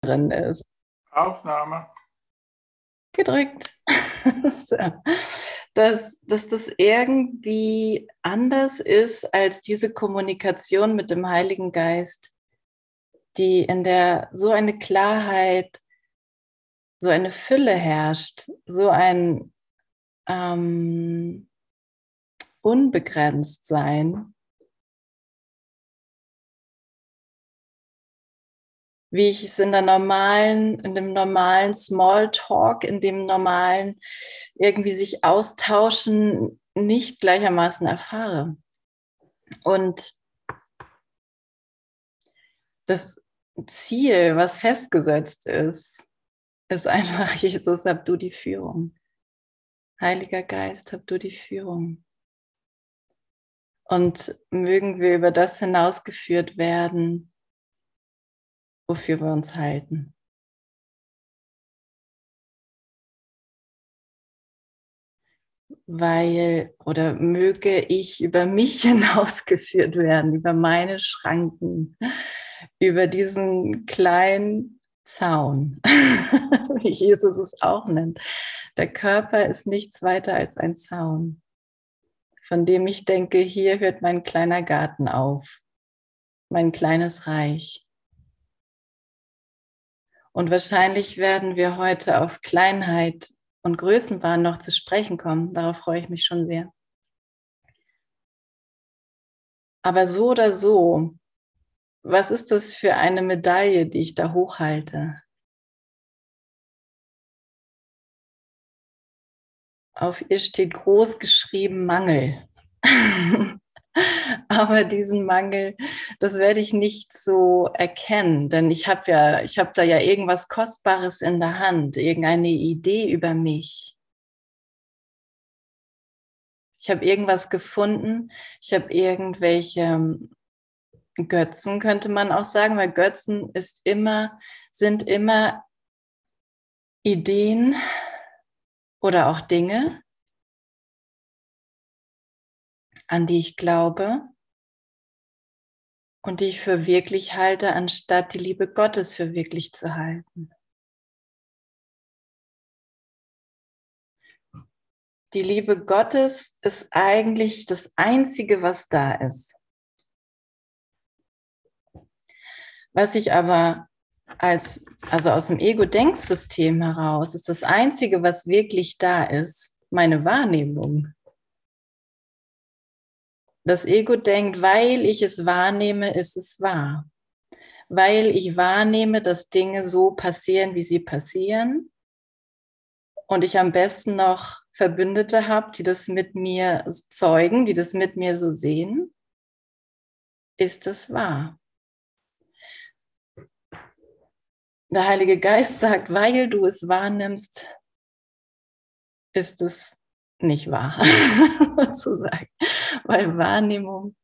drin ist. Aufnahme. Gedrückt. dass, dass das irgendwie anders ist als diese Kommunikation mit dem Heiligen Geist, die in der so eine Klarheit, so eine Fülle herrscht, so ein ähm, Unbegrenztsein. Wie ich es in der normalen, in dem normalen Smalltalk, in dem normalen irgendwie sich austauschen, nicht gleichermaßen erfahre. Und das Ziel, was festgesetzt ist, ist einfach, Jesus, hab du die Führung. Heiliger Geist, hab du die Führung. Und mögen wir über das hinausgeführt werden, wofür wir uns halten. Weil oder möge ich über mich hinausgeführt werden, über meine Schranken, über diesen kleinen Zaun, wie Jesus es auch nennt. Der Körper ist nichts weiter als ein Zaun, von dem ich denke, hier hört mein kleiner Garten auf, mein kleines Reich. Und wahrscheinlich werden wir heute auf Kleinheit und Größenwahn noch zu sprechen kommen. Darauf freue ich mich schon sehr. Aber so oder so, was ist das für eine Medaille, die ich da hochhalte? Auf ihr steht groß geschrieben Mangel. Aber diesen Mangel, das werde ich nicht so erkennen, denn ich habe ja, ich habe da ja irgendwas Kostbares in der Hand, irgendeine Idee über mich. Ich habe irgendwas gefunden, ich habe irgendwelche ähm, Götzen, könnte man auch sagen, weil Götzen ist immer, sind immer Ideen oder auch Dinge, an die ich glaube und die ich für wirklich halte, anstatt die Liebe Gottes für wirklich zu halten. Die Liebe Gottes ist eigentlich das Einzige, was da ist. Was ich aber als, also aus dem Ego-Denksystem heraus, ist das Einzige, was wirklich da ist, meine Wahrnehmung. Das Ego denkt, weil ich es wahrnehme, ist es wahr. Weil ich wahrnehme, dass Dinge so passieren, wie sie passieren. Und ich am besten noch Verbündete habe, die das mit mir zeugen, die das mit mir so sehen, ist es wahr. Der Heilige Geist sagt, weil du es wahrnimmst, ist es nicht wahr, sozusagen, weil Wahrnehmung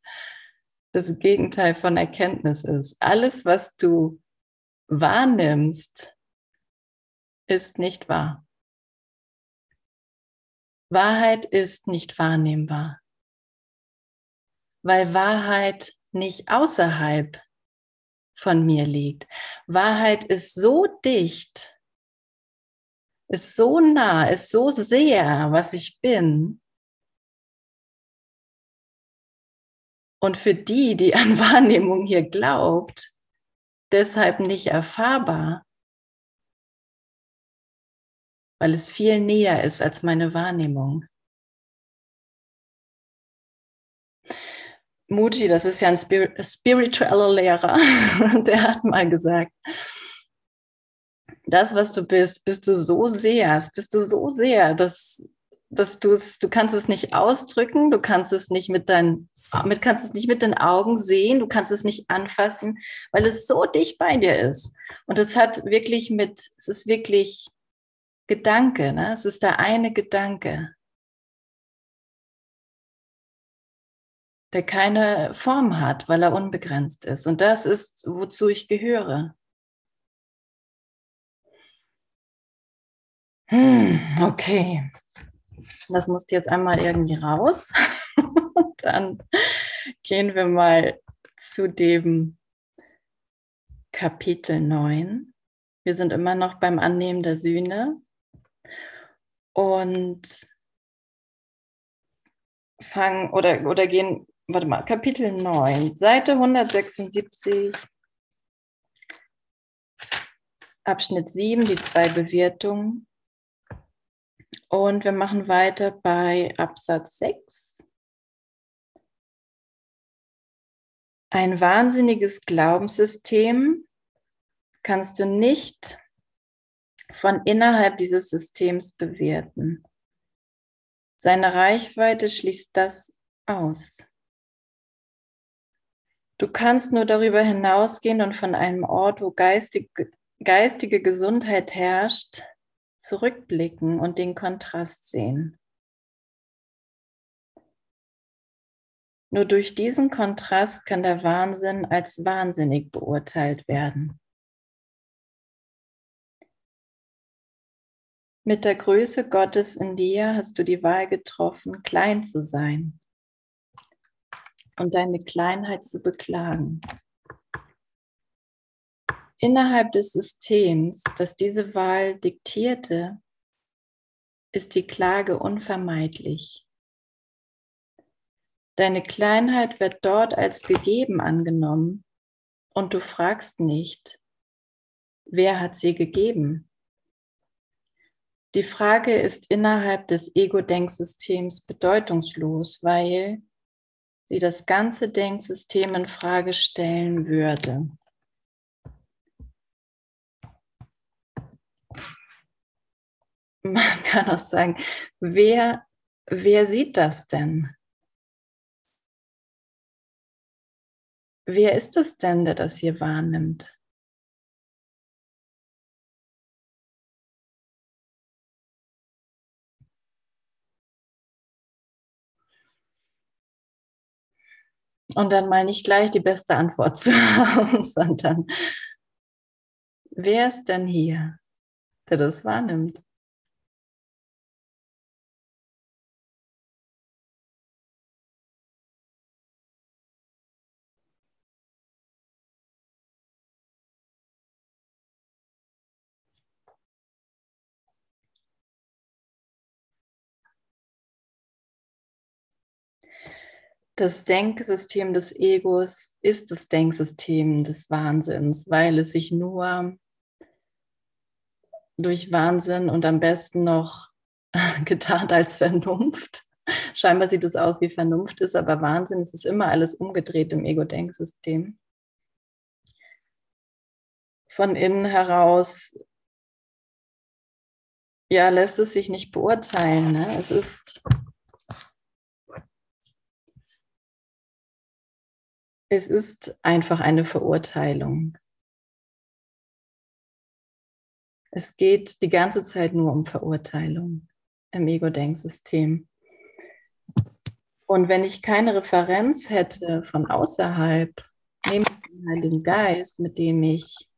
das Gegenteil von Erkenntnis ist. Alles, was du wahrnimmst, ist nicht wahr. Wahrheit ist nicht wahrnehmbar, weil Wahrheit nicht außerhalb von mir liegt. Wahrheit ist so dicht, ist so nah, ist so sehr, was ich bin. Und für die, die an Wahrnehmung hier glaubt, deshalb nicht erfahrbar, weil es viel näher ist als meine Wahrnehmung. Muji, das ist ja ein spiritueller Lehrer, der hat mal gesagt, das, was du bist, bist du so sehr, bist du so sehr, dass, dass du es, du kannst es nicht ausdrücken, du kannst es nicht mit deinen, mit, kannst es nicht mit den Augen sehen, du kannst es nicht anfassen, weil es so dicht bei dir ist. Und es hat wirklich mit, es ist wirklich Gedanke, ne? es ist der eine Gedanke, der keine Form hat, weil er unbegrenzt ist. Und das ist, wozu ich gehöre. Hm, okay. Das muss jetzt einmal irgendwie raus. dann gehen wir mal zu dem Kapitel 9. Wir sind immer noch beim Annehmen der Sühne und fangen oder, oder gehen, warte mal, Kapitel 9, Seite 176, Abschnitt 7, die zwei Bewertungen. Und wir machen weiter bei Absatz 6. Ein wahnsinniges Glaubenssystem kannst du nicht von innerhalb dieses Systems bewerten. Seine Reichweite schließt das aus. Du kannst nur darüber hinausgehen und von einem Ort, wo geistig, geistige Gesundheit herrscht, zurückblicken und den Kontrast sehen. Nur durch diesen Kontrast kann der Wahnsinn als wahnsinnig beurteilt werden. Mit der Größe Gottes in dir hast du die Wahl getroffen, klein zu sein und deine Kleinheit zu beklagen. Innerhalb des Systems, das diese Wahl diktierte, ist die Klage unvermeidlich. Deine Kleinheit wird dort als gegeben angenommen und du fragst nicht, wer hat sie gegeben? Die Frage ist innerhalb des Ego-Denksystems bedeutungslos, weil sie das ganze Denksystem in Frage stellen würde. man kann auch sagen, wer, wer sieht das denn? Wer ist es denn, der das hier wahrnimmt? Und dann meine ich gleich die beste Antwort zu haben, sondern wer ist denn hier, der das wahrnimmt? Das Denksystem des Egos ist das Denksystem des Wahnsinns, weil es sich nur durch Wahnsinn und am besten noch getarnt als Vernunft. Scheinbar sieht es aus wie Vernunft ist, aber Wahnsinn, es ist immer alles umgedreht im Ego-Denksystem. Von innen heraus, ja, lässt es sich nicht beurteilen. Ne? Es ist Es ist einfach eine Verurteilung. Es geht die ganze Zeit nur um Verurteilung im Ego-Denksystem. Und wenn ich keine Referenz hätte von außerhalb, nehme ich den Heiligen Geist, mit dem ich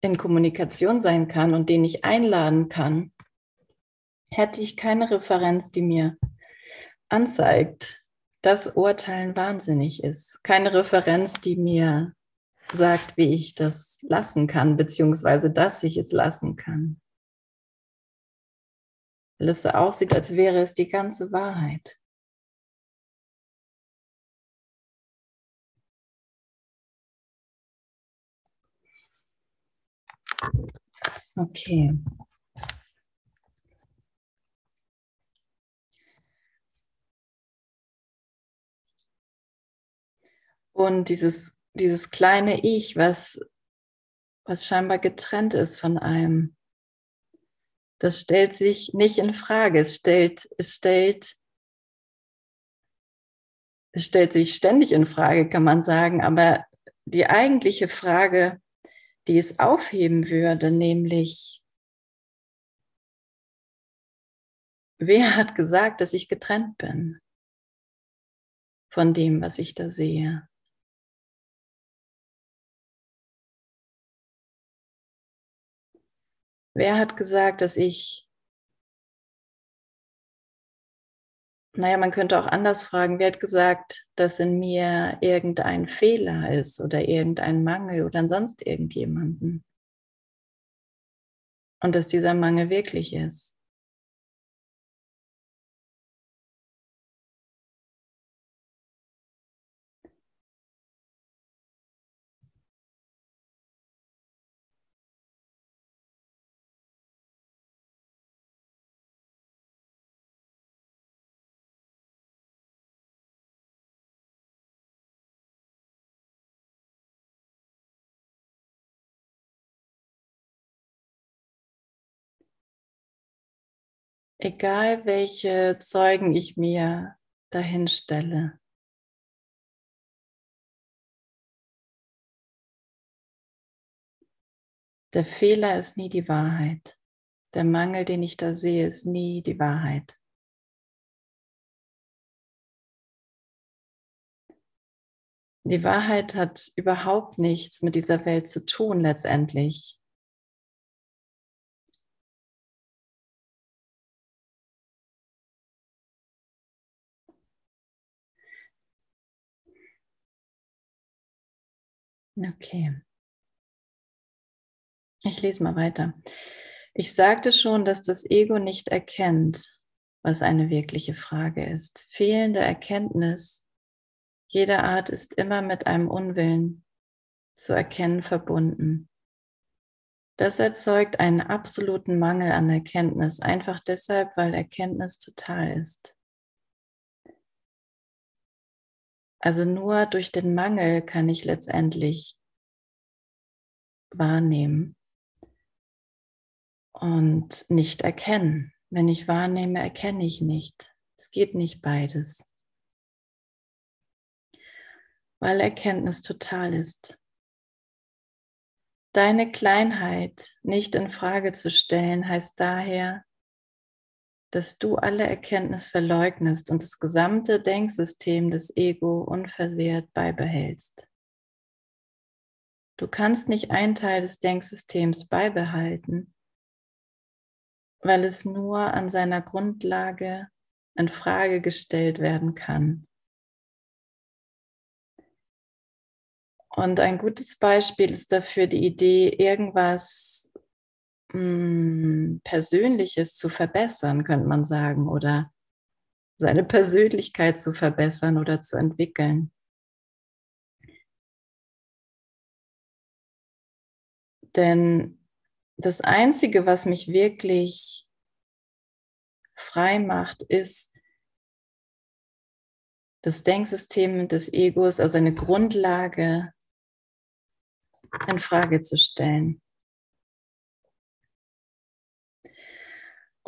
in Kommunikation sein kann und den ich einladen kann, hätte ich keine Referenz, die mir anzeigt, dass Urteilen wahnsinnig ist. Keine Referenz, die mir sagt, wie ich das lassen kann, beziehungsweise dass ich es lassen kann. Weil es so aussieht, als wäre es die ganze Wahrheit. Okay. Und dieses, dieses kleine Ich, was, was scheinbar getrennt ist von einem, das stellt sich nicht in Frage. Es stellt, es stellt, es stellt sich ständig in Frage, kann man sagen. Aber die eigentliche Frage, die es aufheben würde, nämlich, wer hat gesagt, dass ich getrennt bin von dem, was ich da sehe? Wer hat gesagt, dass ich naja, man könnte auch anders fragen, wer hat gesagt, dass in mir irgendein Fehler ist oder irgendein Mangel oder sonst irgendjemanden? Und dass dieser Mangel wirklich ist. Egal welche Zeugen ich mir dahin stelle. Der Fehler ist nie die Wahrheit. Der Mangel, den ich da sehe, ist nie die Wahrheit. Die Wahrheit hat überhaupt nichts mit dieser Welt zu tun letztendlich. Okay. Ich lese mal weiter. Ich sagte schon, dass das Ego nicht erkennt, was eine wirkliche Frage ist. Fehlende Erkenntnis jeder Art ist immer mit einem Unwillen zu erkennen verbunden. Das erzeugt einen absoluten Mangel an Erkenntnis, einfach deshalb, weil Erkenntnis total ist. Also nur durch den Mangel kann ich letztendlich wahrnehmen und nicht erkennen. Wenn ich wahrnehme, erkenne ich nicht. Es geht nicht beides, weil Erkenntnis total ist. Deine Kleinheit nicht in Frage zu stellen, heißt daher, dass du alle Erkenntnis verleugnest und das gesamte Denksystem des Ego unversehrt beibehältst. Du kannst nicht einen Teil des Denksystems beibehalten, weil es nur an seiner Grundlage in Frage gestellt werden kann. Und ein gutes Beispiel ist dafür die Idee, irgendwas hm, Persönliches zu verbessern, könnte man sagen, oder seine Persönlichkeit zu verbessern oder zu entwickeln. Denn das Einzige, was mich wirklich frei macht, ist das Denksystem des Egos, also eine Grundlage in Frage zu stellen.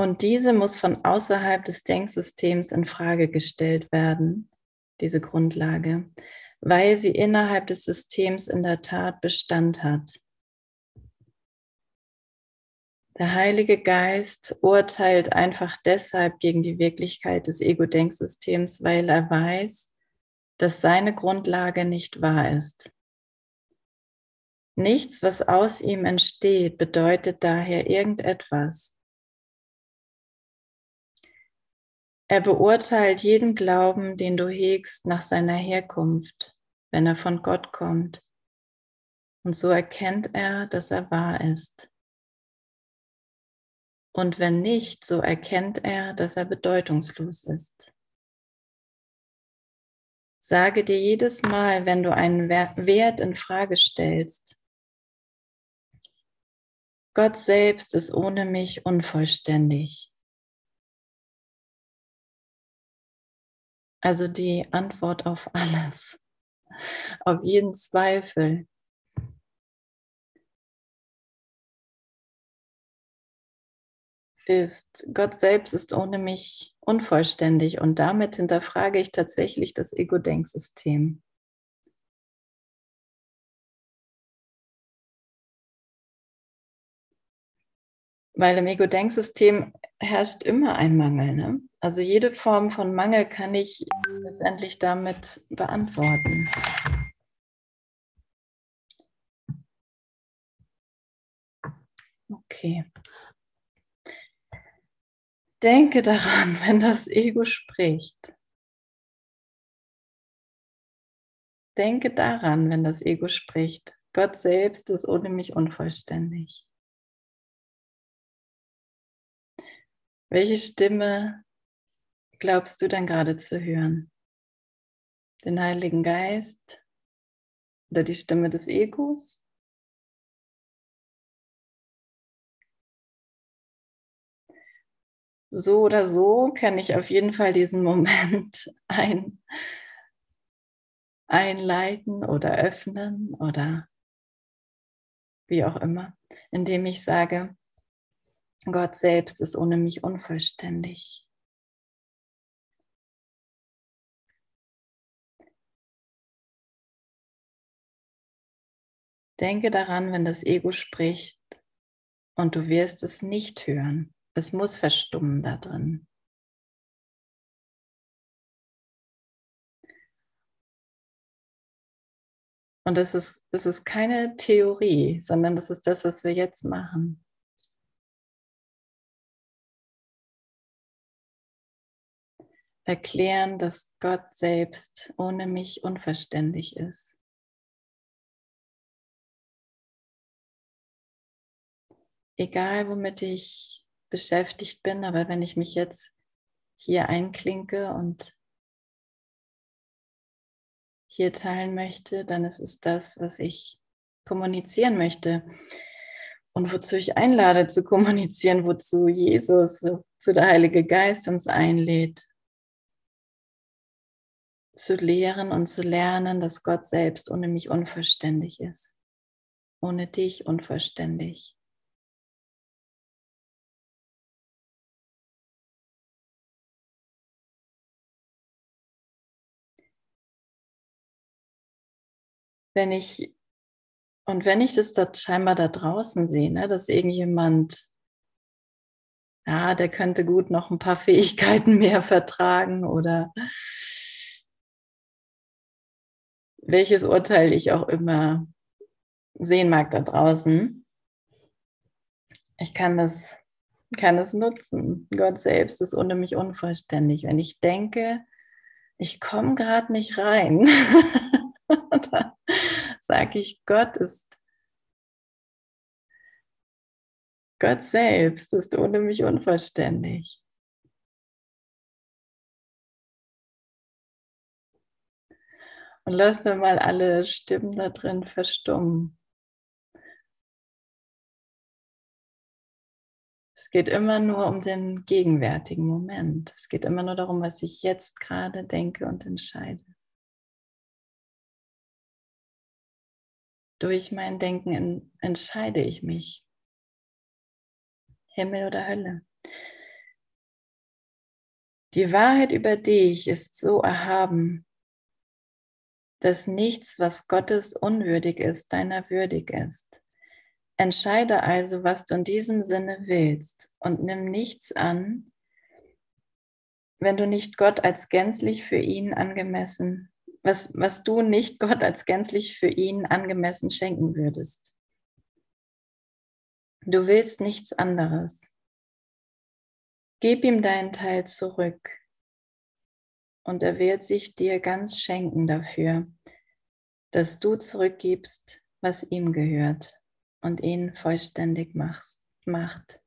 Und diese muss von außerhalb des Denksystems in Frage gestellt werden, diese Grundlage, weil sie innerhalb des Systems in der Tat Bestand hat. Der Heilige Geist urteilt einfach deshalb gegen die Wirklichkeit des Ego-Denksystems, weil er weiß, dass seine Grundlage nicht wahr ist. Nichts, was aus ihm entsteht, bedeutet daher irgendetwas, Er beurteilt jeden Glauben, den du hegst, nach seiner Herkunft, wenn er von Gott kommt. Und so erkennt er, dass er wahr ist. Und wenn nicht, so erkennt er, dass er bedeutungslos ist. Sage dir jedes Mal, wenn du einen Wert in Frage stellst, Gott selbst ist ohne mich unvollständig. Also die Antwort auf alles, auf jeden Zweifel. Ist, Gott selbst ist ohne mich unvollständig und damit hinterfrage ich tatsächlich das Ego-Denksystem. Weil im Ego-Denksystem herrscht immer ein Mangel. Ne? Also jede Form von Mangel kann ich letztendlich damit beantworten. Okay. Denke daran, wenn das Ego spricht. Denke daran, wenn das Ego spricht. Gott selbst ist ohne mich unvollständig. Welche Stimme glaubst du dann gerade zu hören? Den Heiligen Geist oder die Stimme des Egos? So oder so kann ich auf jeden Fall diesen Moment ein, einleiten oder öffnen oder wie auch immer, indem ich sage, Gott selbst ist ohne mich unvollständig. Denke daran, wenn das Ego spricht und du wirst es nicht hören. Es muss verstummen da drin. Und das ist, das ist keine Theorie, sondern das ist das, was wir jetzt machen. Erklären, dass Gott selbst ohne mich unverständlich ist. Egal, womit ich beschäftigt bin, aber wenn ich mich jetzt hier einklinke und hier teilen möchte, dann ist es das, was ich kommunizieren möchte und wozu ich einlade zu kommunizieren, wozu Jesus, zu der Heilige Geist uns einlädt, zu lehren und zu lernen, dass Gott selbst ohne mich unverständlich ist, ohne dich unverständlich. wenn ich, und wenn ich das da scheinbar da draußen sehe, ne, dass irgendjemand, ja, der könnte gut noch ein paar Fähigkeiten mehr vertragen oder welches Urteil ich auch immer sehen mag da draußen. Ich kann das, kann das nutzen. Gott selbst ist ohne mich unvollständig. Wenn ich denke, ich komme gerade nicht rein, sage ich, Gott ist, Gott selbst ist ohne mich unvollständig. Und lassen wir mal alle Stimmen da drin verstummen. Es geht immer nur um den gegenwärtigen Moment. Es geht immer nur darum, was ich jetzt gerade denke und entscheide. Durch mein Denken entscheide ich mich. Himmel oder Hölle. Die Wahrheit über dich ist so erhaben, dass nichts, was Gottes unwürdig ist, deiner würdig ist. Entscheide also, was du in diesem Sinne willst und nimm nichts an, wenn du nicht Gott als gänzlich für ihn angemessen was, was du nicht Gott als gänzlich für ihn angemessen schenken würdest. Du willst nichts anderes. Gib ihm deinen Teil zurück und er wird sich dir ganz schenken dafür, dass du zurückgibst, was ihm gehört und ihn vollständig machst, macht.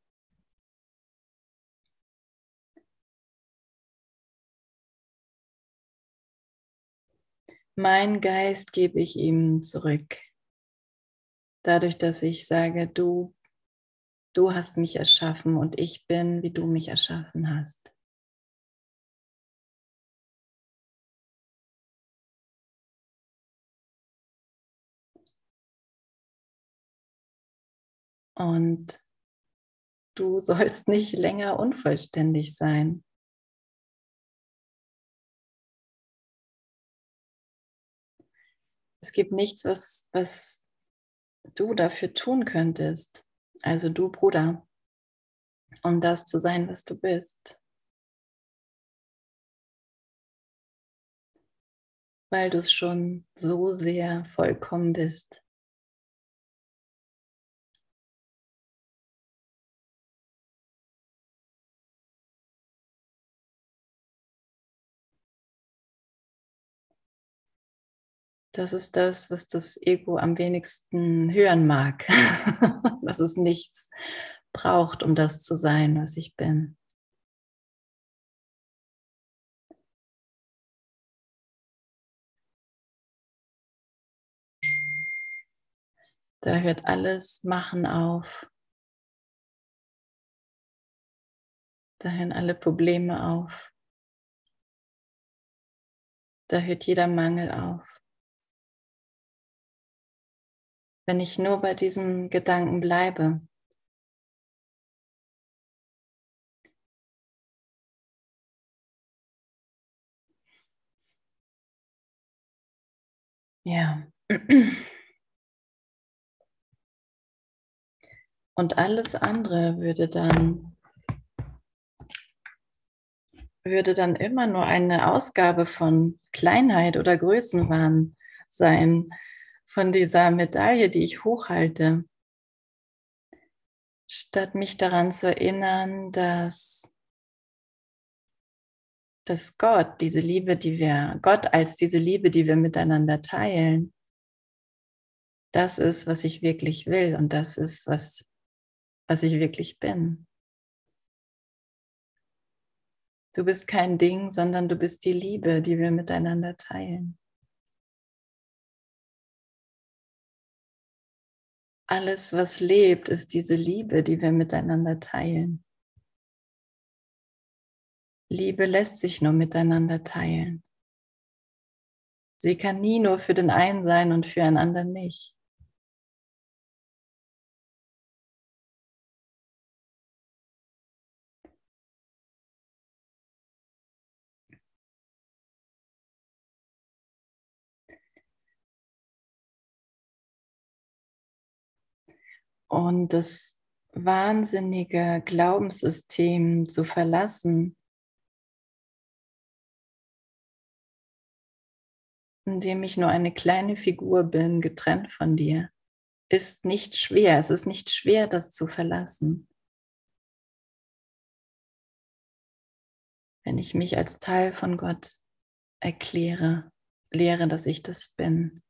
Mein Geist gebe ich ihm zurück. Dadurch, dass ich sage, du, du hast mich erschaffen und ich bin, wie du mich erschaffen hast. Und du sollst nicht länger unvollständig sein. es gibt nichts, was, was du dafür tun könntest. Also du Bruder, um das zu sein, was du bist. Weil du es schon so sehr vollkommen bist. Das ist das, was das Ego am wenigsten hören mag, dass es nichts braucht, um das zu sein, was ich bin. Da hört alles Machen auf. Da hören alle Probleme auf. Da hört jeder Mangel auf. Wenn ich nur bei diesem Gedanken bleibe. Ja. Und alles andere würde dann würde dann immer nur eine Ausgabe von Kleinheit oder Größenwahn sein, von dieser Medaille, die ich hochhalte, statt mich daran zu erinnern, dass, dass Gott, diese Liebe, die wir, Gott als diese Liebe, die wir miteinander teilen, das ist, was ich wirklich will und das ist, was, was ich wirklich bin. Du bist kein Ding, sondern du bist die Liebe, die wir miteinander teilen. Alles, was lebt, ist diese Liebe, die wir miteinander teilen. Liebe lässt sich nur miteinander teilen. Sie kann nie nur für den einen sein und für einen anderen nicht. Und das wahnsinnige Glaubenssystem zu verlassen, in dem ich nur eine kleine Figur bin, getrennt von dir, ist nicht schwer. Es ist nicht schwer, das zu verlassen. Wenn ich mich als Teil von Gott erkläre, lehre, dass ich das bin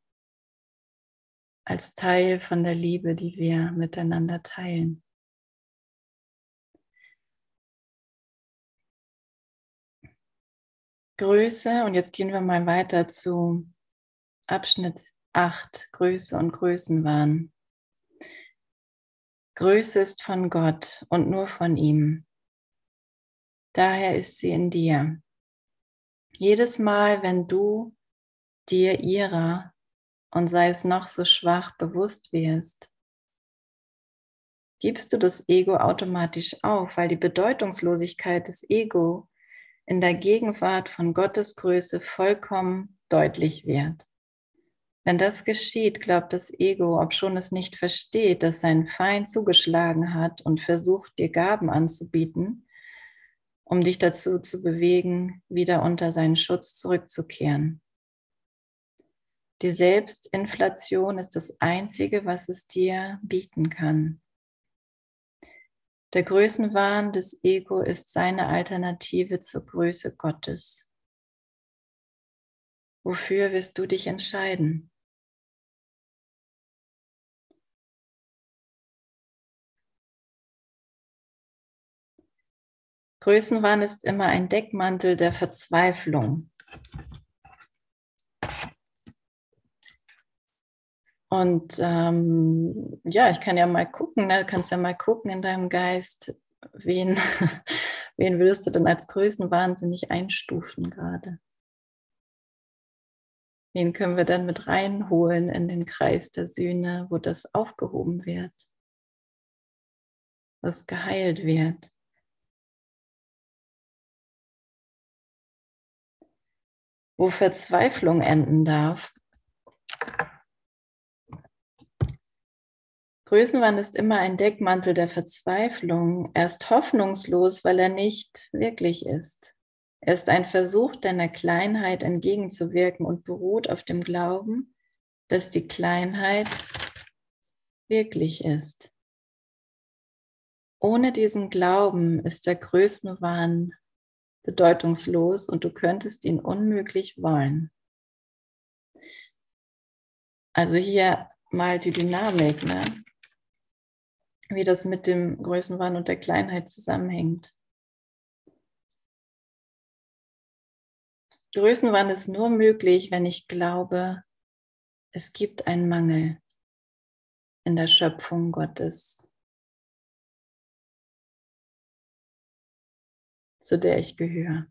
als Teil von der Liebe, die wir miteinander teilen. Größe, und jetzt gehen wir mal weiter zu Abschnitt 8, Größe und Größenwahn. Größe ist von Gott und nur von ihm. Daher ist sie in dir. Jedes Mal, wenn du dir ihrer und sei es noch so schwach bewusst wirst, gibst du das Ego automatisch auf, weil die Bedeutungslosigkeit des Ego in der Gegenwart von Gottes Größe vollkommen deutlich wird. Wenn das geschieht, glaubt das Ego, obschon es nicht versteht, dass sein Feind zugeschlagen hat und versucht, dir Gaben anzubieten, um dich dazu zu bewegen, wieder unter seinen Schutz zurückzukehren. Die Selbstinflation ist das Einzige, was es dir bieten kann. Der Größenwahn des Ego ist seine Alternative zur Größe Gottes. Wofür wirst du dich entscheiden? Größenwahn ist immer ein Deckmantel der Verzweiflung. Und ähm, ja, ich kann ja mal gucken, ne? du kannst ja mal gucken in deinem Geist, wen, wen würdest du denn als Größen wahnsinnig einstufen gerade? Wen können wir dann mit reinholen in den Kreis der Sühne, wo das aufgehoben wird, was geheilt wird? Wo Verzweiflung enden darf, Größenwahn ist immer ein Deckmantel der Verzweiflung. Er ist hoffnungslos, weil er nicht wirklich ist. Er ist ein Versuch, deiner Kleinheit entgegenzuwirken und beruht auf dem Glauben, dass die Kleinheit wirklich ist. Ohne diesen Glauben ist der Größenwahn bedeutungslos und du könntest ihn unmöglich wollen. Also hier mal die Dynamik, ne? Wie das mit dem Größenwahn und der Kleinheit zusammenhängt. Größenwahn ist nur möglich, wenn ich glaube, es gibt einen Mangel in der Schöpfung Gottes, zu der ich gehöre.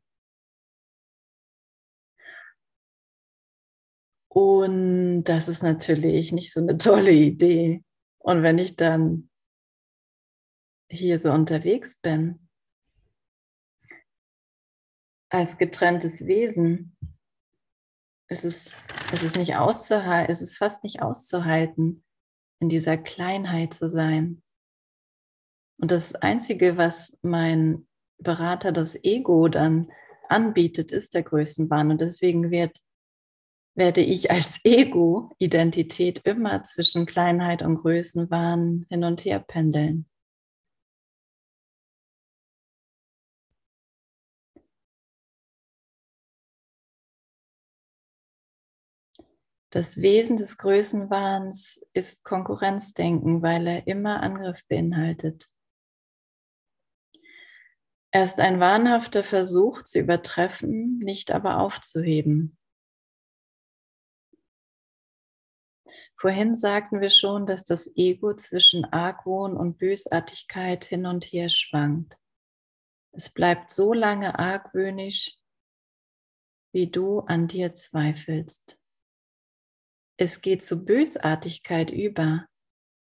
Und das ist natürlich nicht so eine tolle Idee. Und wenn ich dann hier so unterwegs bin, als getrenntes Wesen, ist es, ist es nicht auszuhalten, ist es fast nicht auszuhalten, in dieser Kleinheit zu sein. Und das Einzige, was mein Berater, das Ego, dann anbietet, ist der Größenwahn. Und deswegen wird, werde ich als Ego-Identität immer zwischen Kleinheit und Größenwahn hin und her pendeln. Das Wesen des Größenwahns ist Konkurrenzdenken, weil er immer Angriff beinhaltet. Er ist ein wahnhafter Versuch zu übertreffen, nicht aber aufzuheben. Vorhin sagten wir schon, dass das Ego zwischen Argwohn und Bösartigkeit hin und her schwankt. Es bleibt so lange argwöhnisch, wie du an dir zweifelst. Es geht zu Bösartigkeit über,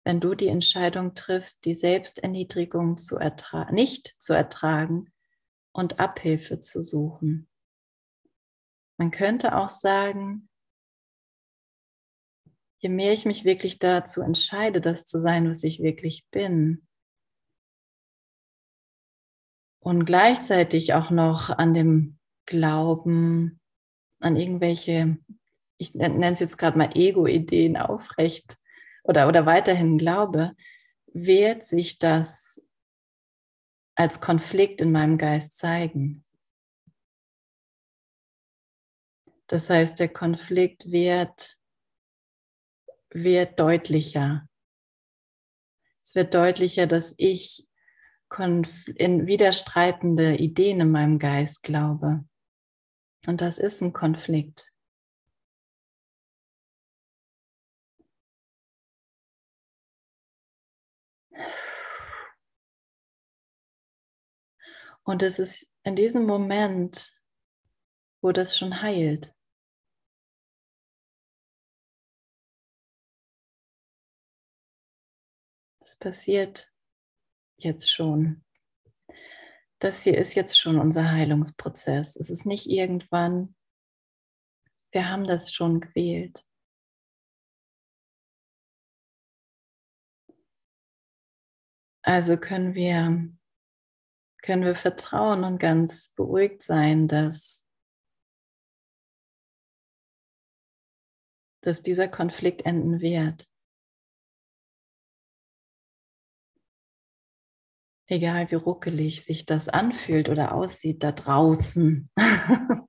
wenn du die Entscheidung triffst, die Selbsterniedrigung zu nicht zu ertragen und Abhilfe zu suchen. Man könnte auch sagen, je mehr ich mich wirklich dazu entscheide, das zu sein, was ich wirklich bin, und gleichzeitig auch noch an dem Glauben, an irgendwelche ich nenne es jetzt gerade mal Ego-Ideen aufrecht oder, oder weiterhin glaube, wird sich das als Konflikt in meinem Geist zeigen. Das heißt, der Konflikt wird, wird deutlicher. Es wird deutlicher, dass ich in widerstreitende Ideen in meinem Geist glaube. Und das ist ein Konflikt. Und es ist in diesem Moment, wo das schon heilt. Es passiert jetzt schon. Das hier ist jetzt schon unser Heilungsprozess. Es ist nicht irgendwann, wir haben das schon gewählt. Also können wir können wir vertrauen und ganz beruhigt sein, dass, dass dieser Konflikt enden wird. Egal wie ruckelig sich das anfühlt oder aussieht da draußen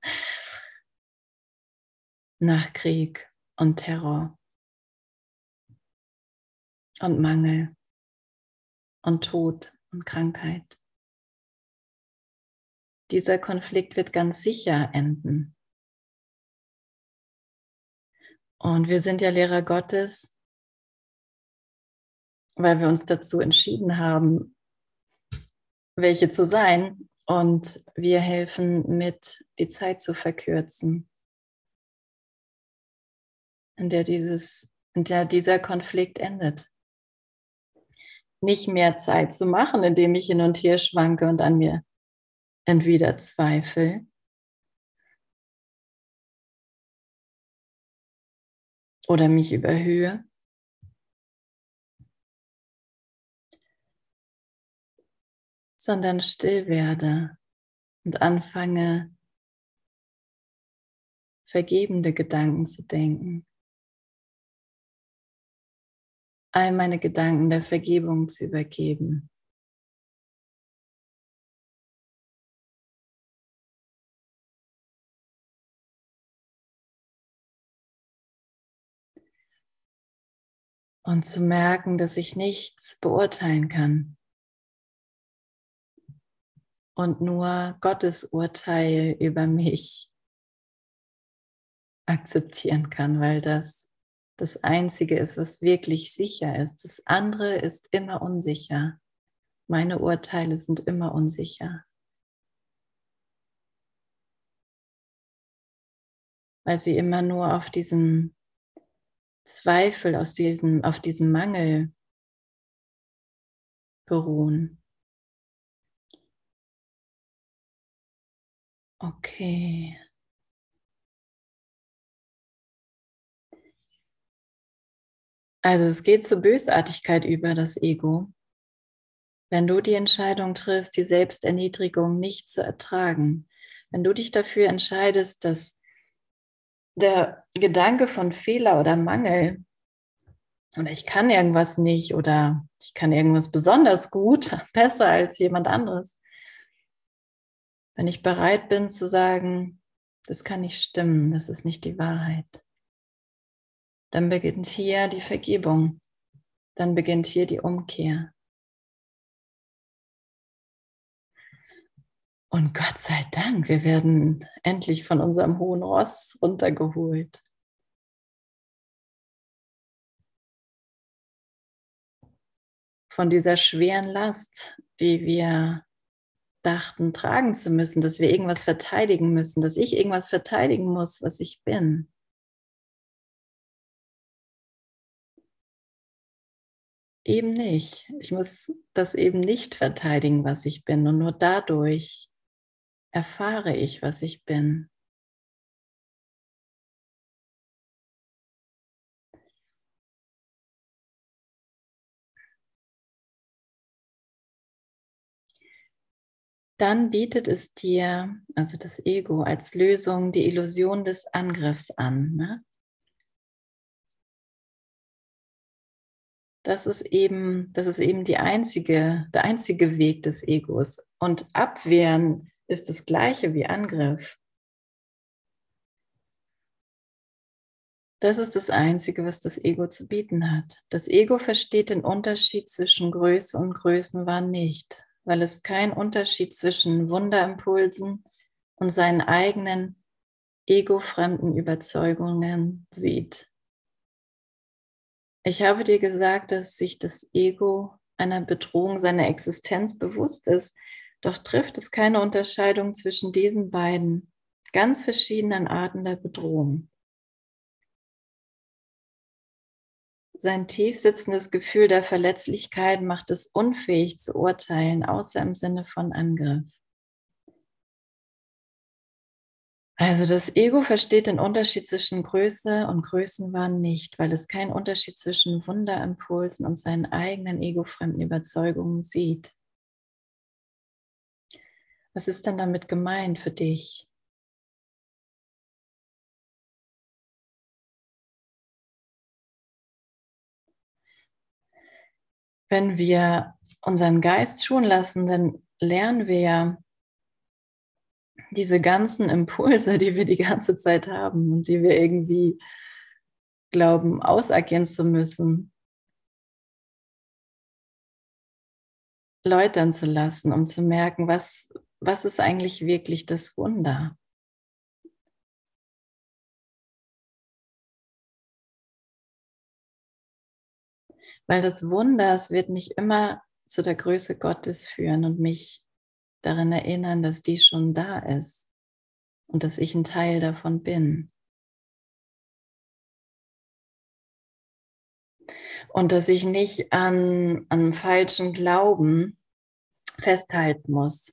nach Krieg und Terror und Mangel und Tod und Krankheit. Dieser Konflikt wird ganz sicher enden. Und wir sind ja Lehrer Gottes, weil wir uns dazu entschieden haben, welche zu sein. Und wir helfen mit, die Zeit zu verkürzen, in der, dieses, in der dieser Konflikt endet. Nicht mehr Zeit zu machen, indem ich hin und her schwanke und an mir entweder Zweifel oder mich überhöhe. sondern still werde und anfange, vergebende Gedanken zu denken. All meine Gedanken der Vergebung zu übergeben. Und zu merken, dass ich nichts beurteilen kann. Und nur Gottes Urteil über mich akzeptieren kann, weil das das Einzige ist, was wirklich sicher ist. Das andere ist immer unsicher. Meine Urteile sind immer unsicher. Weil sie immer nur auf diesem Zweifel, aus diesem, auf diesem Mangel beruhen. Okay. Also es geht zur Bösartigkeit über das Ego. Wenn du die Entscheidung triffst, die Selbsterniedrigung nicht zu ertragen, wenn du dich dafür entscheidest, dass der Gedanke von Fehler oder Mangel oder ich kann irgendwas nicht oder ich kann irgendwas besonders gut, besser als jemand anderes, wenn ich bereit bin zu sagen, das kann nicht stimmen, das ist nicht die Wahrheit, dann beginnt hier die Vergebung. Dann beginnt hier die Umkehr. Und Gott sei Dank, wir werden endlich von unserem hohen Ross runtergeholt. Von dieser schweren Last, die wir dachten tragen zu müssen, dass wir irgendwas verteidigen müssen, dass ich irgendwas verteidigen muss, was ich bin. Eben nicht. Ich muss das eben nicht verteidigen, was ich bin. Und nur dadurch erfahre ich, was ich bin. Dann bietet es dir, also das Ego, als Lösung die Illusion des Angriffs an. Ne? das ist eben, das ist eben die einzige, der einzige Weg des Egos. Und Abwehren ist das gleiche wie Angriff. Das ist das Einzige, was das Ego zu bieten hat. Das Ego versteht den Unterschied zwischen Größe und Größenwahn nicht, weil es keinen Unterschied zwischen Wunderimpulsen und seinen eigenen egofremden Überzeugungen sieht. Ich habe dir gesagt, dass sich das Ego einer Bedrohung seiner Existenz bewusst ist, doch trifft es keine Unterscheidung zwischen diesen beiden ganz verschiedenen Arten der Bedrohung. Sein tief sitzendes Gefühl der Verletzlichkeit macht es unfähig zu urteilen, außer im Sinne von Angriff. Also das Ego versteht den Unterschied zwischen Größe und Größenwahn nicht, weil es keinen Unterschied zwischen Wunderimpulsen und seinen eigenen egofremden Überzeugungen sieht. Was ist denn damit gemeint für dich? Wenn wir unseren Geist schon lassen, dann lernen wir ja, diese ganzen Impulse, die wir die ganze Zeit haben und die wir irgendwie glauben, ausagieren zu müssen, läutern zu lassen, um zu merken, was, was ist eigentlich wirklich das Wunder? Weil das Wunder, es wird mich immer zu der Größe Gottes führen und mich daran erinnern, dass die schon da ist und dass ich ein Teil davon bin. Und dass ich nicht an, an falschen Glauben festhalten muss.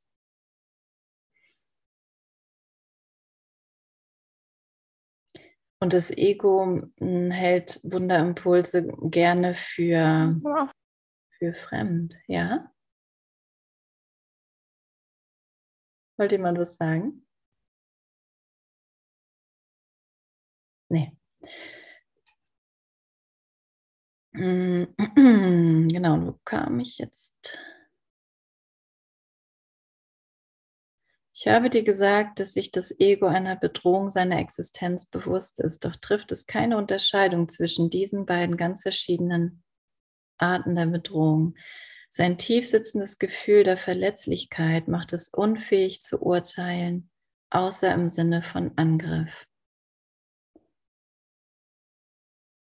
Und das Ego hm, hält Wunderimpulse gerne für, für fremd, ja? Wollte jemand was sagen? Nee. Genau, wo kam ich jetzt? Ich habe dir gesagt, dass sich das Ego einer Bedrohung seiner Existenz bewusst ist, doch trifft es keine Unterscheidung zwischen diesen beiden ganz verschiedenen Arten der Bedrohung. Sein tief sitzendes Gefühl der Verletzlichkeit macht es unfähig zu urteilen, außer im Sinne von Angriff.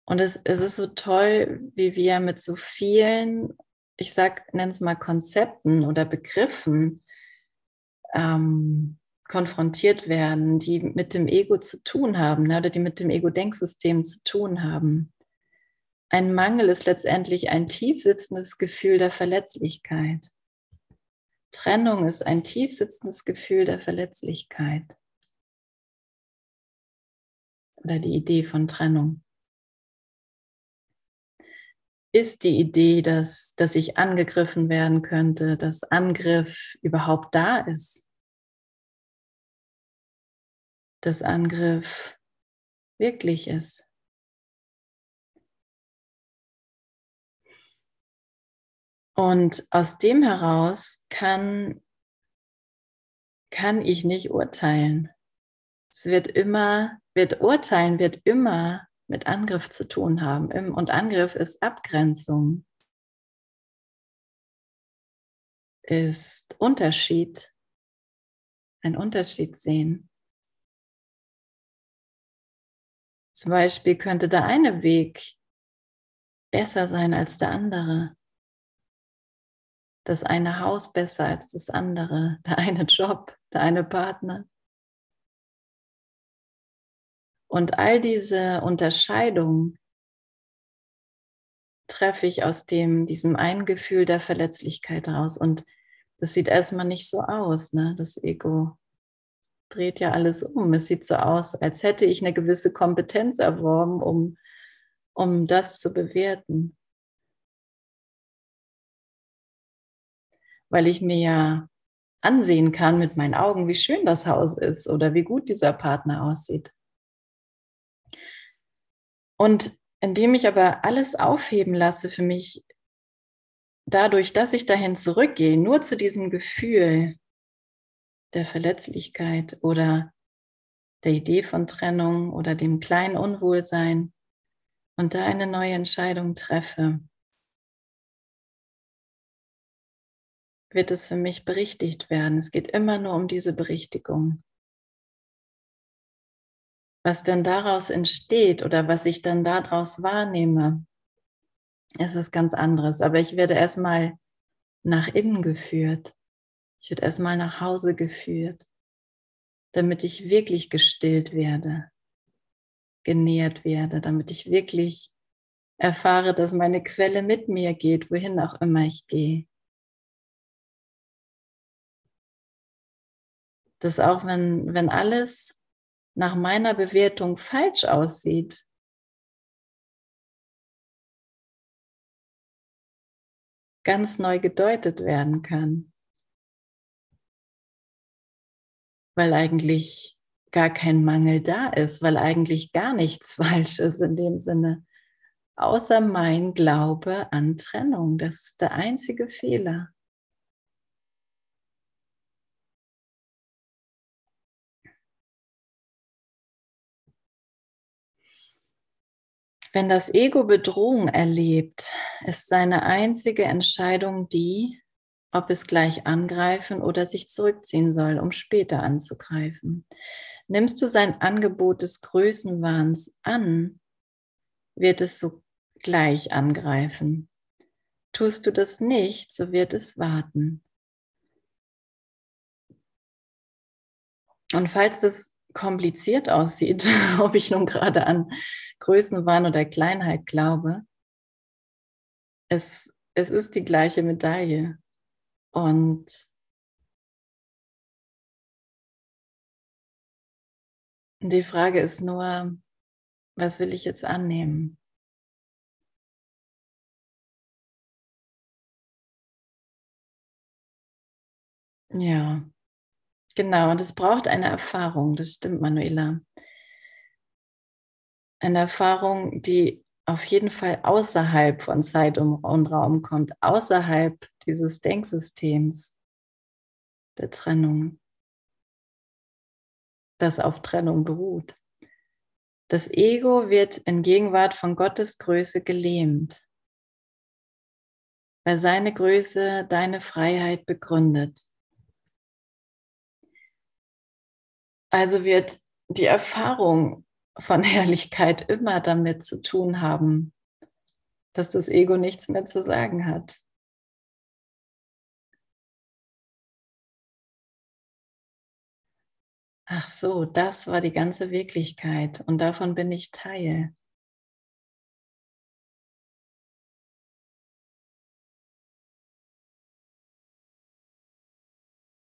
Und es, es ist so toll, wie wir mit so vielen, ich sag, nenne es mal Konzepten oder Begriffen ähm, konfrontiert werden, die mit dem Ego zu tun haben ne, oder die mit dem Ego-Denksystem zu tun haben. Ein Mangel ist letztendlich ein tief sitzendes Gefühl der Verletzlichkeit. Trennung ist ein tief sitzendes Gefühl der Verletzlichkeit. Oder die Idee von Trennung. Ist die Idee, dass, dass ich angegriffen werden könnte, dass Angriff überhaupt da ist. Dass Angriff wirklich ist. Und aus dem heraus kann, kann ich nicht urteilen. Es wird immer, wird urteilen, wird immer mit Angriff zu tun haben. Und Angriff ist Abgrenzung, ist Unterschied, ein Unterschied sehen. Zum Beispiel könnte der eine Weg besser sein als der andere das eine Haus besser als das andere, der eine Job, der eine Partner. Und all diese Unterscheidungen treffe ich aus dem, diesem einen Gefühl der Verletzlichkeit raus. Und das sieht erstmal nicht so aus, ne? Das Ego dreht ja alles um. Es sieht so aus, als hätte ich eine gewisse Kompetenz erworben, um, um das zu bewerten. weil ich mir ja ansehen kann mit meinen Augen, wie schön das Haus ist oder wie gut dieser Partner aussieht. Und indem ich aber alles aufheben lasse für mich, dadurch, dass ich dahin zurückgehe, nur zu diesem Gefühl der Verletzlichkeit oder der Idee von Trennung oder dem kleinen Unwohlsein und da eine neue Entscheidung treffe, wird es für mich berichtigt werden. Es geht immer nur um diese Berichtigung. Was dann daraus entsteht oder was ich dann daraus wahrnehme, ist was ganz anderes. Aber ich werde erstmal nach innen geführt. Ich werde erstmal nach Hause geführt, damit ich wirklich gestillt werde, genährt werde, damit ich wirklich erfahre, dass meine Quelle mit mir geht, wohin auch immer ich gehe. dass auch wenn, wenn alles nach meiner Bewertung falsch aussieht, ganz neu gedeutet werden kann. Weil eigentlich gar kein Mangel da ist, weil eigentlich gar nichts falsch ist in dem Sinne, außer mein Glaube an Trennung. Das ist der einzige Fehler. Wenn das Ego Bedrohung erlebt, ist seine einzige Entscheidung die, ob es gleich angreifen oder sich zurückziehen soll, um später anzugreifen. Nimmst du sein Angebot des Größenwahns an, wird es so gleich angreifen. Tust du das nicht, so wird es warten. Und falls es kompliziert aussieht, ob ich nun gerade an Größenwahn oder Kleinheit glaube, es, es ist die gleiche Medaille. Und die Frage ist nur, was will ich jetzt annehmen? Ja, genau. Und es braucht eine Erfahrung, das stimmt, Manuela eine Erfahrung, die auf jeden Fall außerhalb von Zeit und Raum kommt, außerhalb dieses Denksystems der Trennung. das auf Trennung beruht. Das Ego wird in Gegenwart von Gottes Größe gelähmt, weil seine Größe deine Freiheit begründet. Also wird die Erfahrung von Herrlichkeit immer damit zu tun haben, dass das Ego nichts mehr zu sagen hat. Ach so, das war die ganze Wirklichkeit und davon bin ich Teil.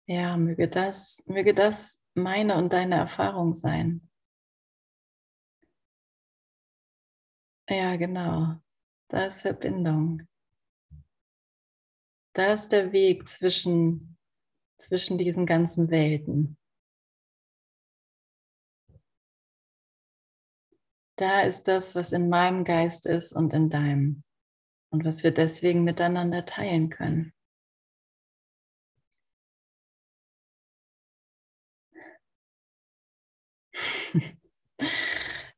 Ja, möge das, möge das meine und deine Erfahrung sein. Ja, genau. Da ist Verbindung. Da ist der Weg zwischen, zwischen diesen ganzen Welten. Da ist das, was in meinem Geist ist und in deinem. Und was wir deswegen miteinander teilen können.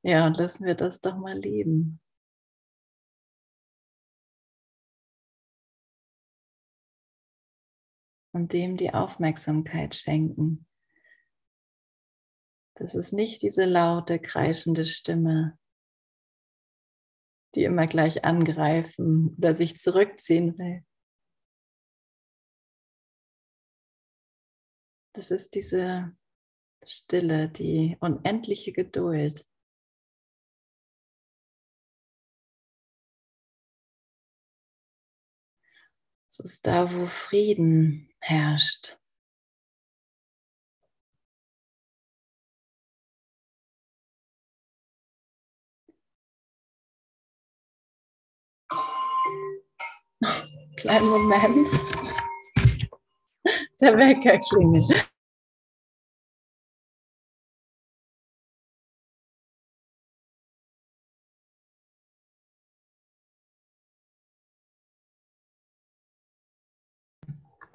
Ja, und lassen wir das doch mal leben. Und dem die Aufmerksamkeit schenken. Das ist nicht diese laute, kreischende Stimme, die immer gleich angreifen oder sich zurückziehen will. Das ist diese Stille, die unendliche Geduld. Es ist da, wo Frieden herrscht. Kleinen Moment. Der Wecker klingelt.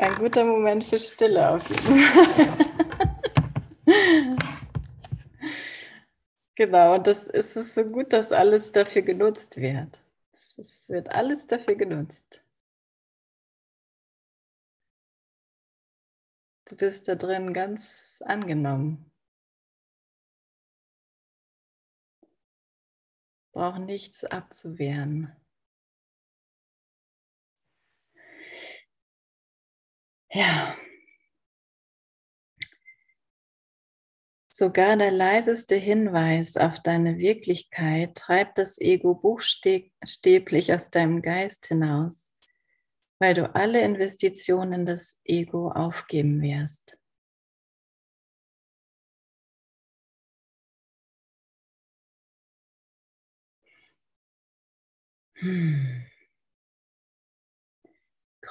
Ein guter Moment für Stille auf jeden Fall. genau, und das ist es so gut, dass alles dafür genutzt wird. Es wird alles dafür genutzt. Du bist da drin ganz angenommen. Brauch nichts abzuwehren. Ja. Sogar der leiseste Hinweis auf deine Wirklichkeit treibt das Ego buchstäblich aus deinem Geist hinaus, weil du alle Investitionen in das Ego aufgeben wirst. Hm.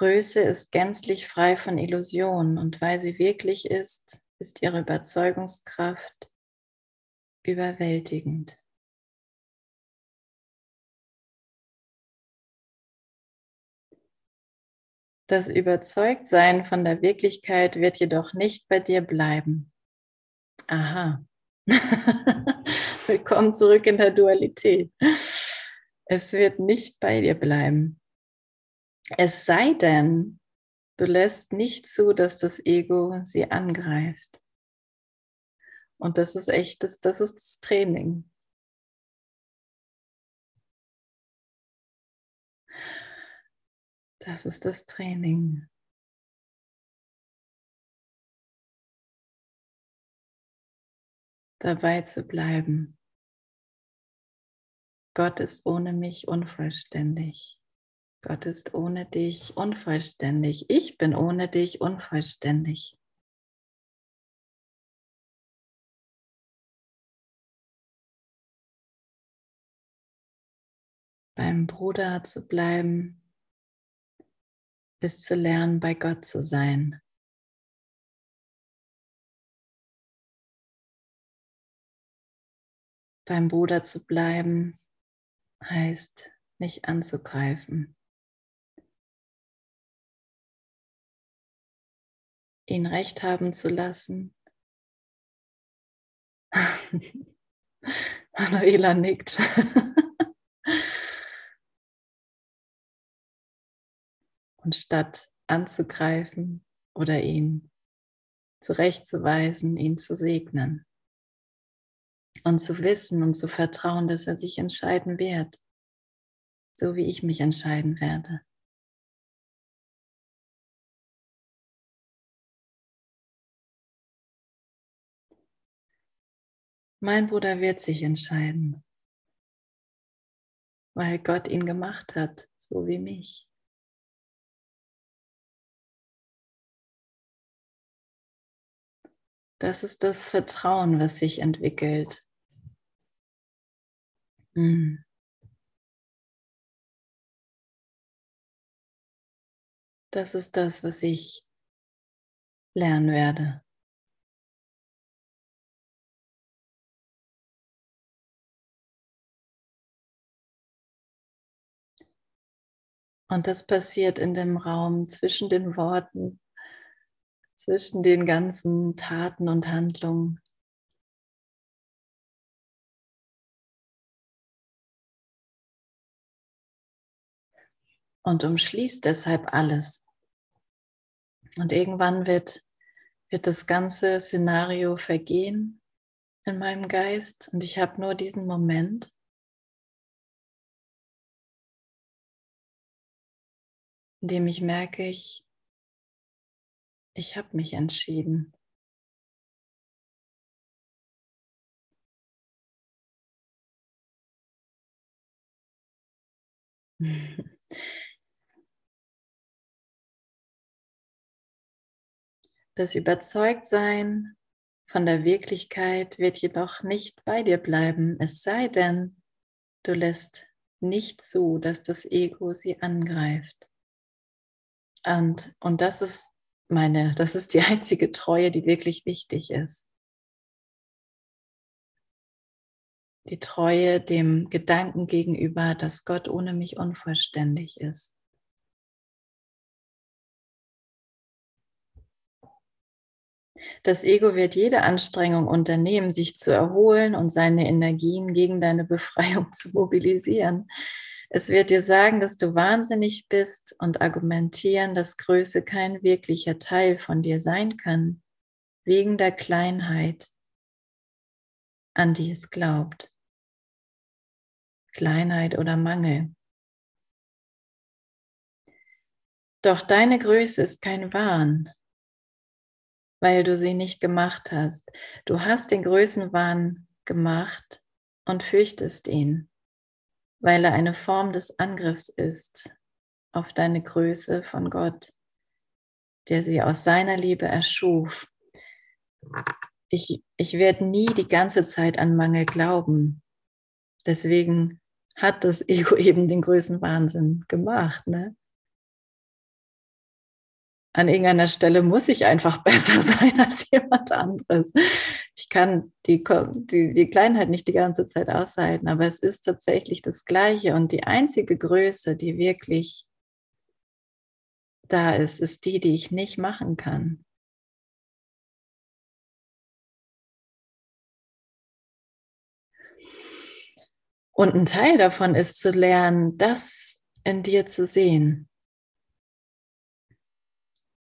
Größe ist gänzlich frei von Illusionen und weil sie wirklich ist, ist ihre Überzeugungskraft überwältigend. Das Überzeugtsein von der Wirklichkeit wird jedoch nicht bei dir bleiben. Aha. Willkommen zurück in der Dualität. Es wird nicht bei dir bleiben. Es sei denn, du lässt nicht zu, dass das Ego sie angreift. Und das ist echt, das, das ist das Training. Das ist das Training. Dabei zu bleiben. Gott ist ohne mich unvollständig. Gott ist ohne dich unvollständig. Ich bin ohne dich unvollständig. Beim Bruder zu bleiben, ist zu lernen, bei Gott zu sein. Beim Bruder zu bleiben heißt nicht anzugreifen. Ihn recht haben zu lassen, Manuela nickt. Und statt anzugreifen oder ihn zurechtzuweisen, ihn zu segnen und zu wissen und zu vertrauen, dass er sich entscheiden wird, so wie ich mich entscheiden werde. Mein Bruder wird sich entscheiden, weil Gott ihn gemacht hat, so wie mich. Das ist das Vertrauen, was sich entwickelt. Hm. Das ist das, was ich lernen werde. Und das passiert in dem Raum zwischen den Worten, zwischen den ganzen Taten und Handlungen. Und umschließt deshalb alles. Und irgendwann wird, wird das ganze Szenario vergehen in meinem Geist und ich habe nur diesen Moment indem ich merke, ich, ich habe mich entschieden. Das Überzeugtsein von der Wirklichkeit wird jedoch nicht bei dir bleiben, es sei denn, du lässt nicht zu, dass das Ego sie angreift. Und, und das ist meine, das ist die einzige Treue, die wirklich wichtig ist. Die Treue dem Gedanken gegenüber, dass Gott ohne mich unvollständig ist. Das Ego wird jede Anstrengung unternehmen, sich zu erholen und seine Energien gegen deine Befreiung zu mobilisieren. Es wird dir sagen, dass du wahnsinnig bist und argumentieren, dass Größe kein wirklicher Teil von dir sein kann, wegen der Kleinheit, an die es glaubt. Kleinheit oder Mangel. Doch deine Größe ist kein Wahn, weil du sie nicht gemacht hast. Du hast den Größenwahn gemacht und fürchtest ihn weil er eine Form des Angriffs ist auf deine Größe von Gott, der sie aus seiner Liebe erschuf. Ich, ich werde nie die ganze Zeit an Mangel glauben. Deswegen hat das Ego eben den größten Wahnsinn gemacht. Ne? an irgendeiner Stelle muss ich einfach besser sein als jemand anderes. Ich kann die, die, die Kleinheit nicht die ganze Zeit aushalten, aber es ist tatsächlich das Gleiche. Und die einzige Größe, die wirklich da ist, ist die, die ich nicht machen kann. Und ein Teil davon ist zu lernen, das in dir zu sehen.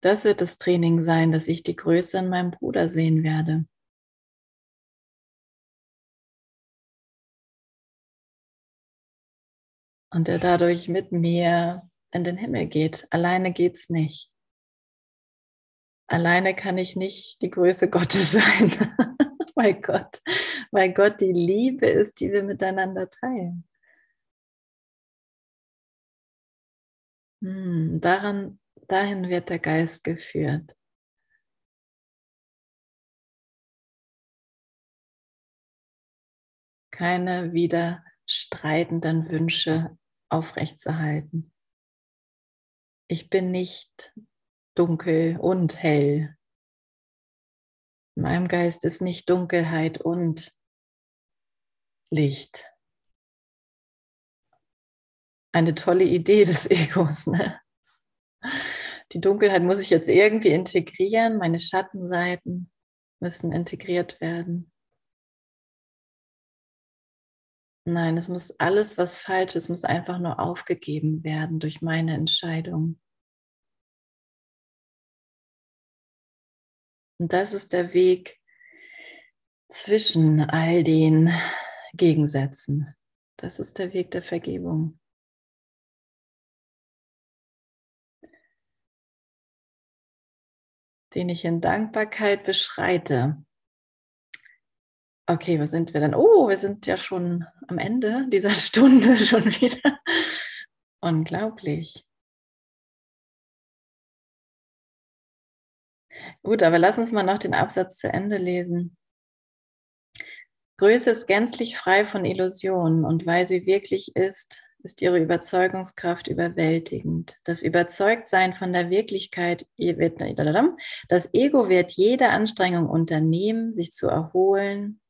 Das wird das Training sein, dass ich die Größe in meinem Bruder sehen werde. Und er dadurch mit mir in den Himmel geht. Alleine geht es nicht. Alleine kann ich nicht die Größe Gottes sein, weil Gott, weil Gott die Liebe ist, die wir miteinander teilen. Hm, daran dahin wird der Geist geführt. Keine widerstreitenden Wünsche aufrechtzuerhalten. Ich bin nicht dunkel und hell. In meinem Geist ist nicht Dunkelheit und Licht. Eine tolle Idee des Egos. Ne? Die Dunkelheit muss ich jetzt irgendwie integrieren. Meine Schattenseiten müssen integriert werden. Nein, es muss alles, was falsch ist, muss einfach nur aufgegeben werden durch meine Entscheidung. Und das ist der Weg zwischen all den Gegensätzen. Das ist der Weg der Vergebung. Den ich in Dankbarkeit beschreite. Okay, wo sind wir denn? Oh, wir sind ja schon am Ende dieser Stunde schon wieder. Unglaublich. Gut, aber lass uns mal noch den Absatz zu Ende lesen. Größe ist gänzlich frei von Illusionen und weil sie wirklich ist, ist ihre Überzeugungskraft überwältigend. Das Überzeugtsein von der Wirklichkeit, das Ego wird jede Anstrengung unternehmen, sich zu erholen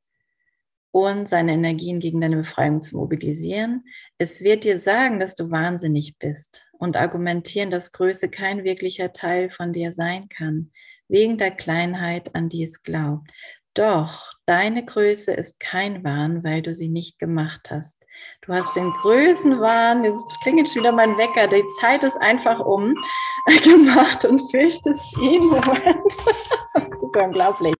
und seine Energien gegen deine Befreiung zu mobilisieren. Es wird dir sagen, dass du wahnsinnig bist und argumentieren, dass Größe kein wirklicher Teil von dir sein kann wegen der Kleinheit, an die es glaubt. Doch deine Größe ist kein Wahn, weil du sie nicht gemacht hast. Du hast den Größenwahn, jetzt klingelt schon wieder mein Wecker, die Zeit ist einfach um, gemacht und fürchtest ihn. Moment, das ist unglaublich.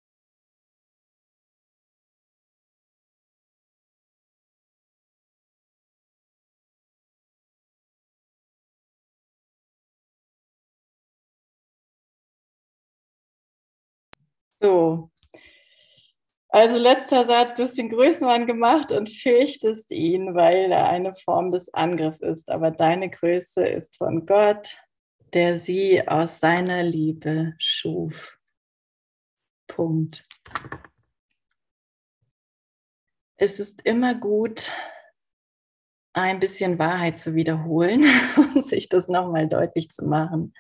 So. Also letzter Satz, du hast den Größenwahn gemacht und fürchtest ihn, weil er eine Form des Angriffs ist. Aber deine Größe ist von Gott, der sie aus seiner Liebe schuf. Punkt. Es ist immer gut, ein bisschen Wahrheit zu wiederholen und sich das nochmal deutlich zu machen,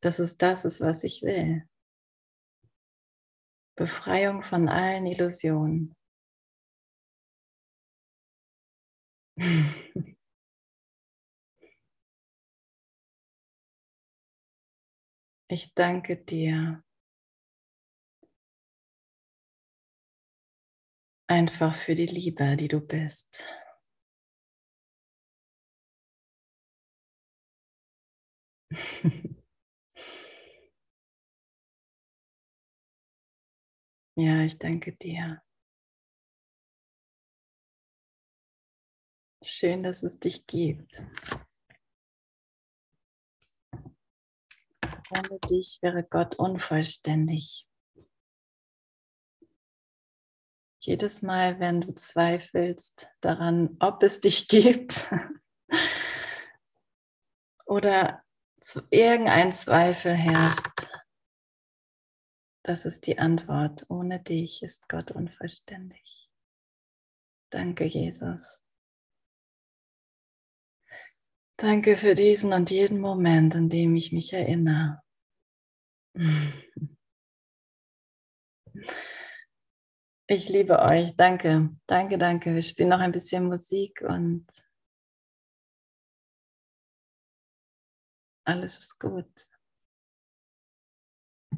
dass es das ist, was ich will. Befreiung von allen Illusionen. Ich danke dir einfach für die Liebe, die du bist. Ja, ich danke dir. Schön, dass es dich gibt. Ohne dich wäre Gott unvollständig. Jedes Mal, wenn du zweifelst daran, ob es dich gibt oder zu irgendein Zweifel herrscht, das ist die Antwort. Ohne dich ist Gott unvollständig. Danke, Jesus. Danke für diesen und jeden Moment, an dem ich mich erinnere. Ich liebe euch. Danke, danke, danke. Wir spielen noch ein bisschen Musik und alles ist gut.